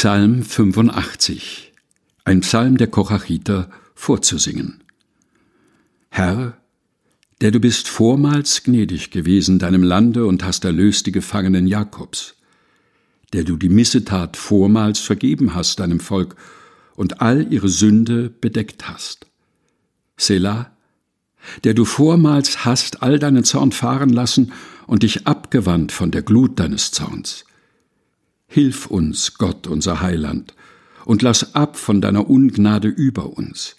Psalm 85 Ein Psalm der Kochachiter vorzusingen. Herr, der du bist vormals gnädig gewesen deinem Lande und hast erlöst die Gefangenen Jakobs, der du die Missetat vormals vergeben hast deinem Volk und all ihre Sünde bedeckt hast. Selah, der du vormals hast all deinen Zorn fahren lassen und dich abgewandt von der Glut deines Zorns. Hilf uns, Gott, unser Heiland, und lass ab von deiner Ungnade über uns.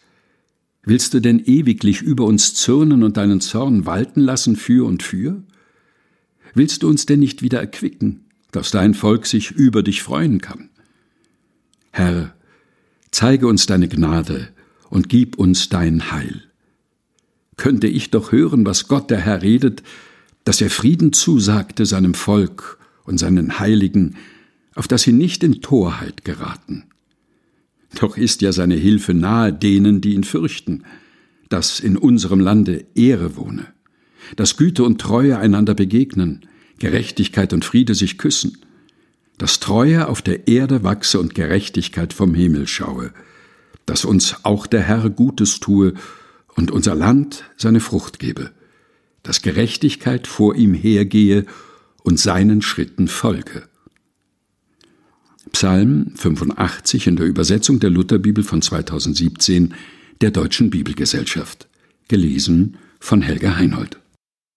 Willst du denn ewiglich über uns zürnen und deinen Zorn walten lassen für und für? Willst du uns denn nicht wieder erquicken, dass dein Volk sich über dich freuen kann? Herr, zeige uns deine Gnade und gib uns dein Heil. Könnte ich doch hören, was Gott der Herr redet, dass er Frieden zusagte seinem Volk und seinen Heiligen, auf dass sie nicht in Torheit geraten. Doch ist ja seine Hilfe nahe denen, die ihn fürchten, dass in unserem Lande Ehre wohne, dass Güte und Treue einander begegnen, Gerechtigkeit und Friede sich küssen, dass Treue auf der Erde wachse und Gerechtigkeit vom Himmel schaue, dass uns auch der Herr Gutes tue und unser Land seine Frucht gebe, dass Gerechtigkeit vor ihm hergehe und seinen Schritten folge. Psalm 85 in der Übersetzung der Lutherbibel von 2017 der Deutschen Bibelgesellschaft. Gelesen von Helga Heinold.